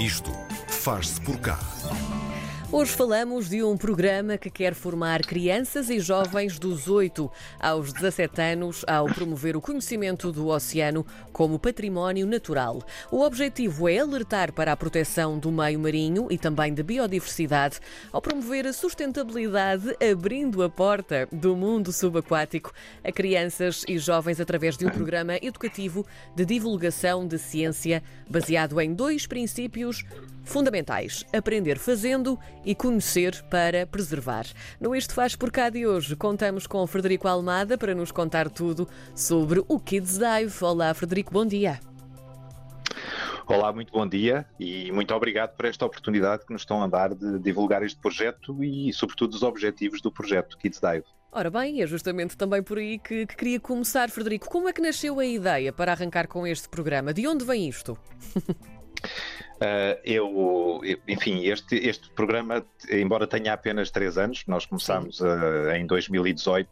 Isto faz-se por cá. Hoje falamos de um programa que quer formar crianças e jovens dos 8 aos 17 anos ao promover o conhecimento do oceano como património natural. O objetivo é alertar para a proteção do meio marinho e também da biodiversidade, ao promover a sustentabilidade, abrindo a porta do mundo subaquático a crianças e jovens através de um programa educativo de divulgação de ciência baseado em dois princípios fundamentais: aprender fazendo e conhecer para preservar. No Isto Faz Por Cá de hoje, contamos com Frederico Almada para nos contar tudo sobre o Kids Dive. Olá, Frederico, bom dia. Olá, muito bom dia e muito obrigado por esta oportunidade que nos estão a dar de divulgar este projeto e, sobretudo, os objetivos do projeto Kids Dive. Ora bem, é justamente também por aí que, que queria começar, Frederico. Como é que nasceu a ideia para arrancar com este programa? De onde vem isto? Uh, eu, enfim, este, este programa, embora tenha apenas três anos, nós começámos uh, em 2018,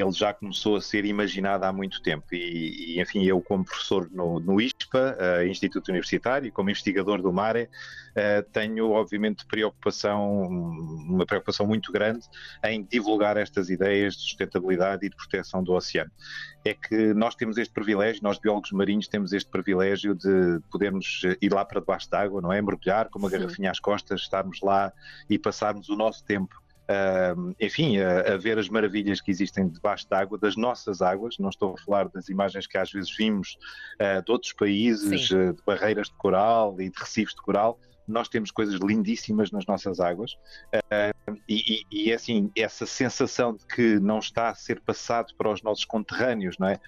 ele já começou a ser imaginado há muito tempo. E, e enfim, eu, como professor no, no ISPA, uh, Instituto Universitário, como investigador do MARE, uh, tenho, obviamente, preocupação, uma preocupação muito grande em divulgar estas ideias de sustentabilidade e de proteção do oceano. É que nós temos este privilégio, nós biólogos marinhos temos este privilégio de podermos ir lá para debaixo d'água, não é? Mergulhar com uma garrafinha às costas, estarmos lá e passarmos o nosso tempo Uh, enfim, a, a, ver as maravilhas que existem debaixo d'água, das nossas águas, não estou a falar das imagens que às vezes vimos uh, de outros países, uh, de barreiras de coral e de recifes de coral, nós temos coisas lindíssimas nas nossas águas. E, e, e, assim, essa sensação de que não está a ser passado para os nossos conterrâneos, não é?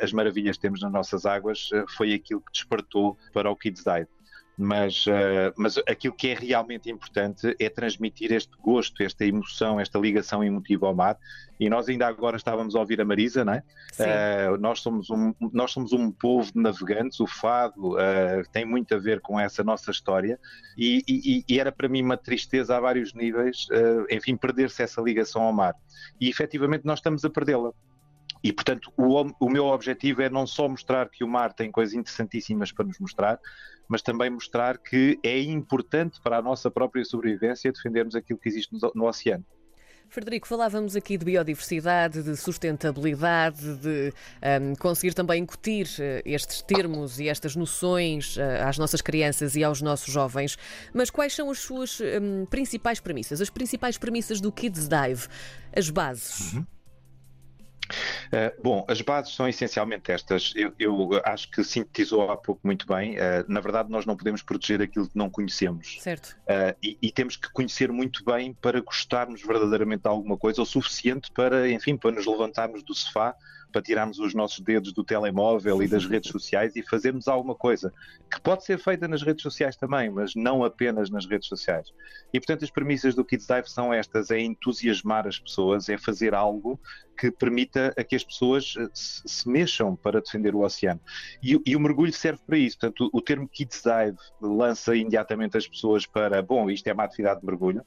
as maravilhas que temos nas nossas águas foi aquilo que despertou para o Kids Dive mas, uh, mas aquilo que é realmente importante é transmitir este gosto, esta emoção, esta ligação emotiva ao mar. E nós ainda agora estávamos a ouvir a Marisa, não é? Uh, nós, somos um, nós somos um povo de navegantes, o fado uh, tem muito a ver com essa nossa história e, e, e era para mim uma tristeza a vários níveis, enfim, perder-se essa ligação ao mar. E efetivamente nós estamos a perdê-la. E, portanto, o, o, meu objetivo é não só mostrar que o mar tem coisas interessantíssimas para nos mostrar, mas também mostrar que é importante para a nossa própria sobrevivência defendermos aquilo que existe no, no oceano. Frederico, falávamos aqui de biodiversidade, de sustentabilidade, de um, conseguir também incutir uh, estes termos e estas noções uh, às nossas crianças e aos nossos jovens. Mas quais são as suas um, principais premissas, as principais premissas do Kids Dive, as bases? Uhum. Uh, bom, as bases são essencialmente estas. Eu, eu, acho que sintetizou há pouco muito bem. Uh, na verdade, nós não podemos proteger aquilo que não conhecemos. Certo. Uh, e, e, temos que conhecer muito bem para gostarmos verdadeiramente de alguma coisa, o suficiente para, enfim, para nos levantarmos do sofá para tirarmos os nossos dedos do telemóvel e das redes sociais e fazermos alguma coisa que pode ser feita nas redes sociais também, mas não apenas nas redes sociais. E portanto as premissas do Kids Dive são estas: é entusiasmar as pessoas, é fazer algo que permita a que as pessoas eh, se, se mexam para defender o oceano. E, e, o mergulho serve para isso. Portanto, o, o termo Kids Dive lança imediatamente as pessoas para, bom, isto é uma atividade de mergulho,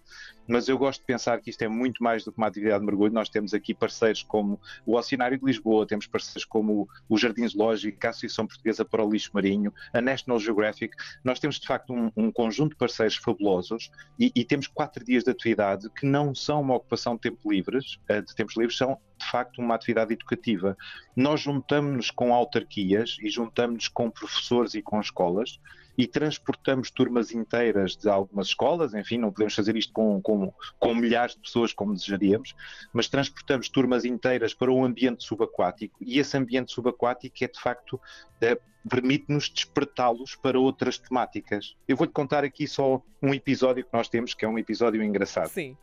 mas eu gosto de pensar que isto é muito mais do que uma atividade de mergulho. Nós temos aqui parceiros como o Oceanário de Lisboa, temos parceiros como o Jardim Zoológico, a Associação Portuguesa para o Lixo Marinho, a National Geographic. Nós temos de facto um, um conjunto de parceiros fabulosos e, e, temos quatro dias de atividade que não são uma ocupação de tempo livres, eh, de tempos livres, são de facto uma atividade educativa. Nós juntamos-nos com autarquias e juntamos-nos com professores e com escolas e transportamos turmas inteiras de algumas escolas, enfim, não podemos fazer isto com, com, com milhares de pessoas como desejaríamos, mas transportamos turmas inteiras para um ambiente subaquático e esse ambiente subaquático é de facto. É, permite-nos despertá-los para outras temáticas. Eu vou-te contar aqui só um episódio que nós temos, que é um episódio engraçado. Sim.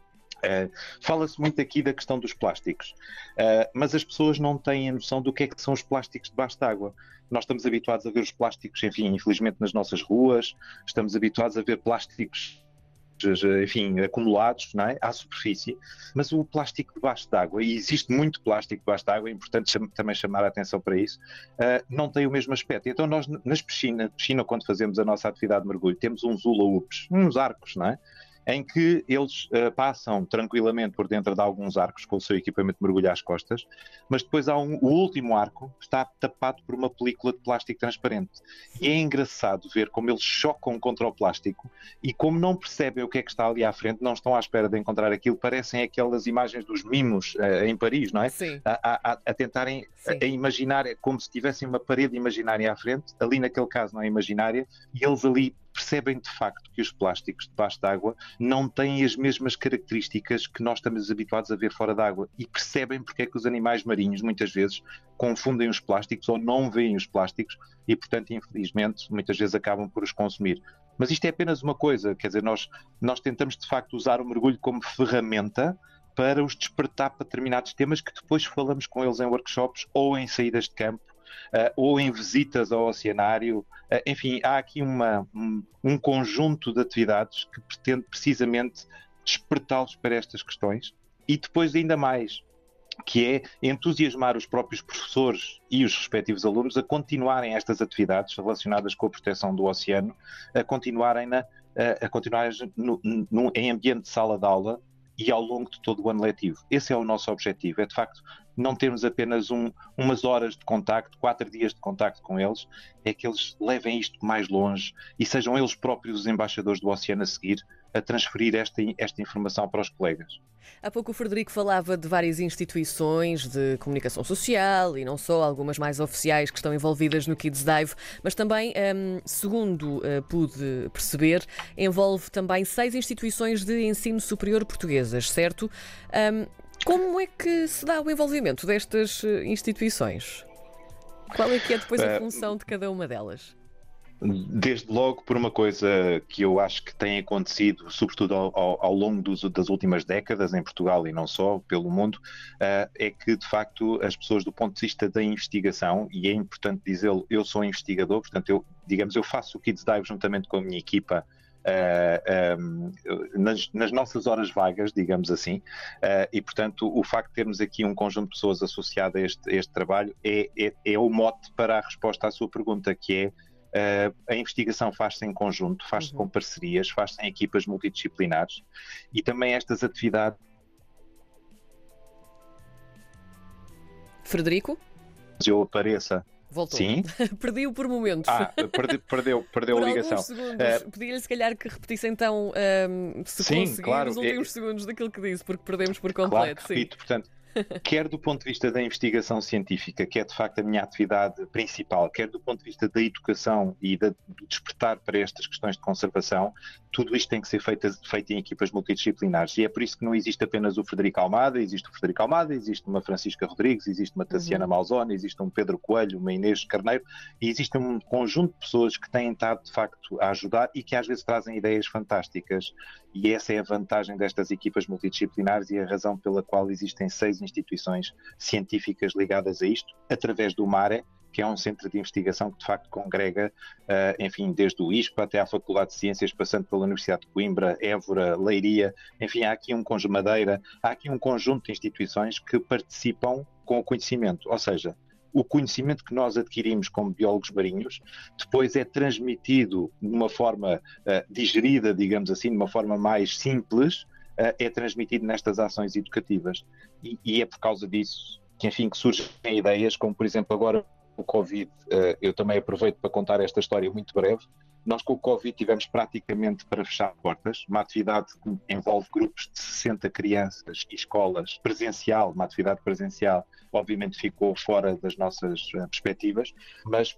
Uh, Fala-se muito aqui da questão dos plásticos, uh, mas as pessoas não têm a noção do que é que são os plásticos debaixo d'água. Nós estamos habituados a ver os plásticos, enfim, infelizmente nas nossas ruas, estamos habituados a ver plásticos enfim, acumulados não é? à superfície, mas o plástico debaixo d'água, e existe muito plástico debaixo d'água, é importante também chamar a atenção para isso, uh, não tem o mesmo aspecto. Então nós nas piscinas, piscina, quando fazemos a nossa atividade de mergulho, temos uns hula-hoops, uns arcos, não é? Em que eles uh, passam tranquilamente por dentro de alguns arcos com o seu equipamento de mergulho às costas, mas depois há um, o último arco está tapado por uma película de plástico transparente. E é engraçado ver como eles chocam contra o plástico e como não percebem o que é que está ali à frente, não estão à espera de encontrar aquilo, parecem aquelas imagens dos mimos uh, em Paris, não é? Sim. A, a, a tentarem a, a, imaginar como se tivessem uma parede imaginária à frente, ali naquele caso não é imaginária, e eles ali percebem de facto que os plásticos debaixo d'água não têm as mesmas características que nós estamos habituados a ver fora d'água e percebem porque é que os animais marinhos muitas vezes confundem os plásticos ou não veem os plásticos e, portanto, infelizmente, muitas vezes acabam por os consumir. Mas isto é apenas uma coisa, quer dizer, nós, nós tentamos de facto usar o mergulho como ferramenta para os despertar para determinados temas que depois falamos com eles em workshops ou em saídas de campo ou em visitas ao oceanário. Uh, enfim, há aqui uma, um, um, conjunto de atividades que pretende precisamente despertá-los para estas questões e depois ainda mais, que é entusiasmar os próprios professores e os respectivos alunos a continuarem estas atividades relacionadas com a proteção do oceano, a continuarem, na, a, continuarem no, no, em ambiente de sala de aula e ao longo de todo o ano letivo. Esse é o nosso objetivo, é de facto não termos apenas um, umas horas de contacto, quatro dias de contacto com eles, é que eles levem isto mais longe e sejam eles próprios os embaixadores do oceano a seguir a transferir esta, esta informação para os colegas. Há pouco o Frederico falava de várias instituições de comunicação social e não só, algumas mais oficiais que estão envolvidas no Kids Dive, mas também, um, segundo uh, pude perceber, envolve também seis instituições de ensino superior portuguesas, certo? Como é que se dá o envolvimento destas eh, instituições? Qual é que é depois a eh, função de cada uma delas? Desde logo por uma coisa que eu acho que tem acontecido, sobretudo ao, ao, ao longo dos, das últimas décadas em Portugal e não só, pelo mundo, uh, é que de facto as pessoas do ponto de vista da investigação, e é importante dizê-lo, eu sou investigador, portanto eu, digamos, eu faço o Kids Dive juntamente com a minha equipa Uh, eh, um, nas, nas, nossas horas vagas, digamos assim, uh, e portanto o facto de termos aqui um conjunto de pessoas associado a este, a este trabalho é, é, é, o mote para a resposta à sua pergunta, que é Uh, a investigação faz-se em conjunto, faz-se uhum. com parcerias, faz-se em equipas multidisciplinares e também estas atividades. Frederico? Eu apareça. Voltou. Sim. Perdi-o por momentos. Ah, perde, perdeu, perdeu por a ligação. Uh, Pedia-lhe se calhar que repetisse então, um, se sim, conseguir, claro. os últimos é... segundos daquilo que disse, porque perdemos por completo. Claro, repito, portanto, quer do ponto de vista da investigação científica, que é de facto a minha atividade principal, quer do ponto de vista da educação e da, do despertar para estas questões de conservação, tudo isto tem que ser feito, feito em equipas multidisciplinares. E é por isso que não existe apenas o Frederico Almada, existe o Frederico Almada, existe uma Francisca Rodrigues, existe uma Tassiana uhum. Malzone, existe um Pedro Coelho, uma Inês Carneiro, e existe um conjunto de pessoas que têm estado de facto a ajudar e que às vezes trazem ideias fantásticas. E essa é a vantagem destas equipas multidisciplinares e a razão pela qual existem seis instituições científicas ligadas a isto, através do MARE, que é um centro de investigação que de facto congrega, uh, enfim, desde o ISPA até à Faculdade de Ciências, passando pela Universidade de Coimbra, Évora, Leiria, enfim, há aqui um conjunto Madeira, há aqui um conjunto de instituições que participam com o conhecimento, ou seja, o conhecimento que nós adquirimos como biólogos marinhos depois é transmitido de uma forma uh, digerida, digamos assim, de uma forma mais simples, uh, é transmitido nestas ações educativas. E, e, é por causa disso que, enfim, que surgem ideias, como por exemplo agora o Covid, uh, eu também aproveito para contar esta história muito breve. Nós com o Covid tivemos praticamente para fechar portas, uma atividade que envolve grupos de 60 crianças e escolas presencial, uma atividade presencial, obviamente ficou fora das nossas eh, perspectivas, mas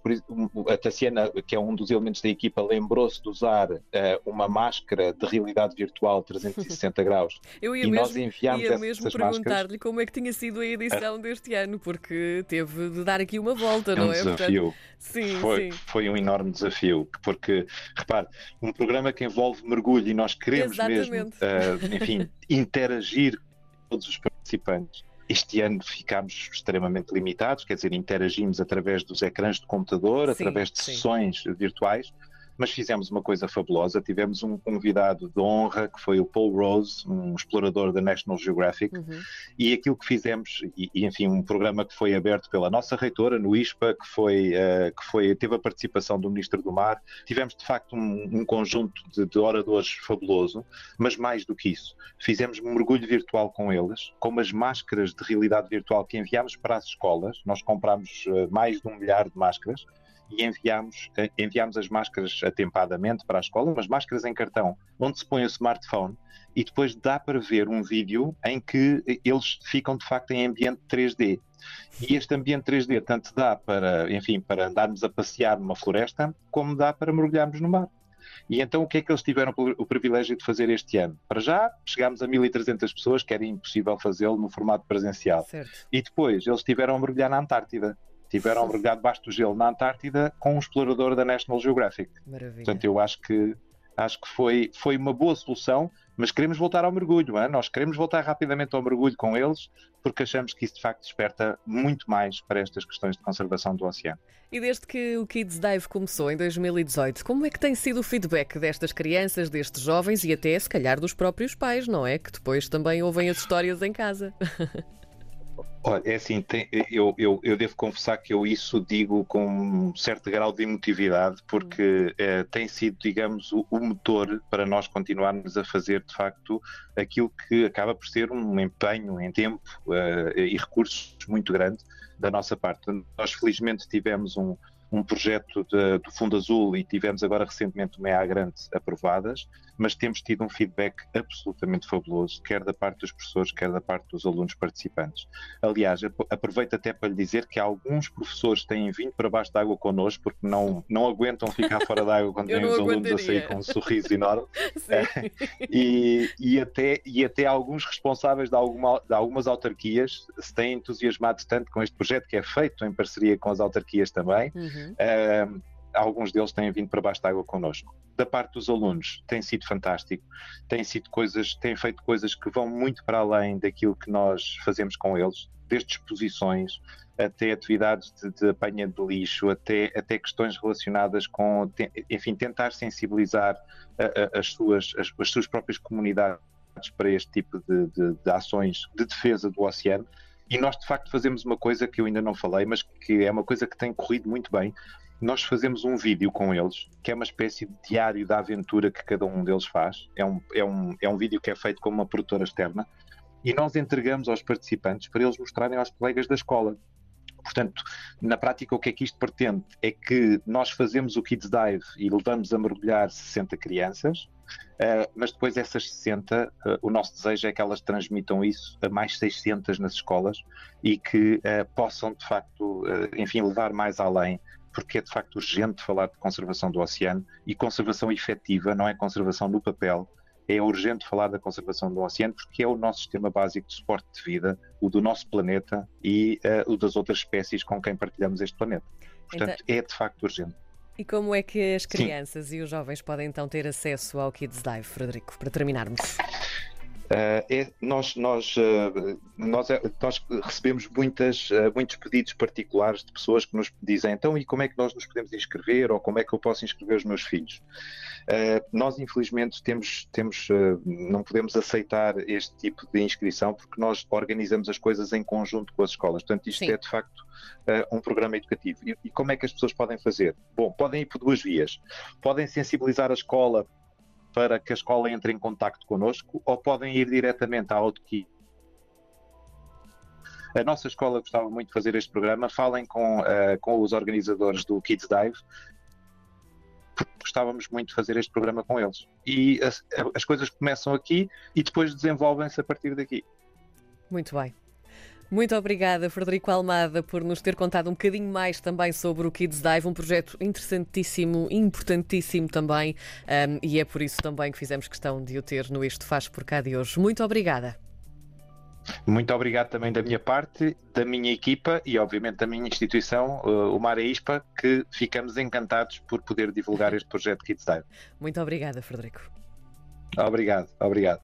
a Tassiana, que é um dos elementos da equipa, lembrou-se de usar uh, uma máscara de realidade virtual 360 graus. Eu ia e mesmo, nós enviámos ia mesmo perguntar-lhe como é que tinha sido a edição deste ano, porque teve de dar aqui uma volta, é não é? desafio. Portanto, sim, foi, sim. foi um enorme desafio, porque, repare, um programa que envolve mergulho e nós queremos Exatamente. mesmo, uh, enfim, interagir com todos os participantes este ano ficámos extremamente limitados, quer dizer, interagimos através dos ecrãs de computador, sim, através de sim. sessões virtuais, mas fizemos uma coisa fabulosa. Tivemos um convidado de honra que foi o Paul Rose, um explorador da National Geographic, uhum. e aquilo que fizemos, e, e, enfim, um programa que foi aberto pela nossa reitora no ISPA, que foi, uh, que foi teve a participação do Ministro do Mar. Tivemos de facto um, um conjunto de, de, oradores fabuloso, mas mais do que isso, fizemos um mergulho virtual com eles, com umas máscaras de realidade virtual que enviámos para as escolas. Nós comprámos uh, mais de um milhar de máscaras e enviámos, enviámos as máscaras atempadamente para a escola, umas máscaras em cartão, onde se põe o smartphone e depois dá para ver um vídeo em que eles ficam de facto em ambiente 3D. E este ambiente 3D tanto dá para, enfim, para andarmos a passear numa floresta, como dá para mergulharmos no mar. E então o que é que eles tiveram o privilégio de fazer este ano? Para já, chegámos a 1.300 pessoas, que era impossível fazê-lo no formato presencial. Certo. E depois, eles tiveram a mergulhar na Antártida. Tiveram mergulhar debaixo do gelo na Antártida com um explorador da National Geographic. Maravilha. Portanto, eu acho que, acho que foi, foi uma boa solução mas queremos voltar ao mergulho, hein? nós queremos voltar rapidamente ao mergulho com eles, porque achamos que isso de facto desperta muito mais para estas questões de conservação do oceano. E desde que o Kids Dive começou em 2018, como é que tem sido o feedback destas crianças, destes jovens e até se calhar dos próprios pais, não é? Que depois também ouvem as histórias em casa. Olha, é assim, tem, eu, eu, eu, devo confessar que eu isso digo com um certo grau de emotividade, porque é, tem sido, digamos, o, o, motor para nós continuarmos a fazer, de facto, aquilo que acaba por ser um empenho em tempo uh, e recursos muito grande da nossa parte. Nós, felizmente, tivemos um, um projeto de, do Fundo Azul e tivemos agora recentemente uma EA Grande aprovadas, mas temos tido um feedback absolutamente fabuloso, quer da parte dos professores, quer da parte dos alunos participantes. Aliás, aproveito até para lhe dizer que alguns professores têm vindo para baixo da água connosco porque não, não aguentam ficar fora da água quando vêm os alunos a sair com um sorriso enorme. e, e, até, e até alguns responsáveis de, alguma, de algumas autarquias se têm entusiasmado tanto com este projeto que é feito em parceria com as autarquias também. Uhum. Uh, alguns deles têm vindo para baixo da água connosco. Da parte dos alunos tem sido fantástico, têm sido coisas, têm feito coisas que vão muito para além daquilo que nós fazemos com eles, desde exposições até atividades de, de apanha de lixo, até, até questões relacionadas com, enfim, tentar sensibilizar a, a, as, suas, as, as, suas próprias comunidades para este tipo de, de, de ações de defesa do oceano. E nós, de facto, fazemos uma coisa que eu ainda não falei, mas que é uma coisa que tem corrido muito bem, nós fazemos um vídeo com eles, que é uma espécie de diário da aventura que cada um deles faz. É um, é um, é um vídeo que é feito com uma produtora externa e nós entregamos aos participantes para eles mostrarem aos colegas da escola. Portanto, na prática, o que é que isto pretende? É que nós fazemos o Kids Dive e levamos a mergulhar 60 crianças, uh, mas depois essas 60, uh, eh, o nosso desejo é que elas transmitam isso a mais 600 nas escolas e que uh, possam, de facto, enfim, levar mais além porque é de facto urgente falar de conservação do oceano e conservação efetiva, não é conservação no papel. É urgente falar da conservação do oceano porque é o nosso sistema básico de suporte de vida, o do nosso planeta e uh, o das outras espécies com quem partilhamos este planeta. Portanto, então... é de facto urgente. E como é que as crianças Sim. e os jovens podem então ter acesso ao Kids Dive, Frederico, para terminarmos? É, nós, nós, uh, nós, é, nós, recebemos muitas, muitos pedidos particulares de pessoas que nos dizem então e como é que nós nos podemos inscrever ou como é que eu posso inscrever os meus filhos. nós infelizmente temos, temos não podemos aceitar este tipo de inscrição porque nós organizamos as coisas em conjunto com as escolas. Portanto, isto Sim. é de facto um programa educativo. E, e como é que as pessoas podem fazer? Bom, podem ir por duas vias. Podem sensibilizar a escola para que a escola entre em contato connosco ou podem ir diretamente à Outkey. A nossa escola gostava muito de fazer este programa. Falem com, uh, com os organizadores do Kids Dive, gostávamos muito de fazer este programa com eles. E as, as coisas começam aqui e depois desenvolvem-se a partir daqui. Muito bem. Muito obrigada, Frederico Almada, por nos ter contado um bocadinho mais também sobre o Kids Dive, um projeto interessantíssimo, importantíssimo também, um, e é por isso também que fizemos questão de o ter no Isto Faz por cá de hoje. Muito obrigada. Muito obrigado também da minha parte, da minha equipa e, obviamente, da minha instituição, uh, o Mar ISPA, que ficamos encantados por poder divulgar este projeto Kids Dive. Muito obrigada, Frederico. Obrigado, obrigado.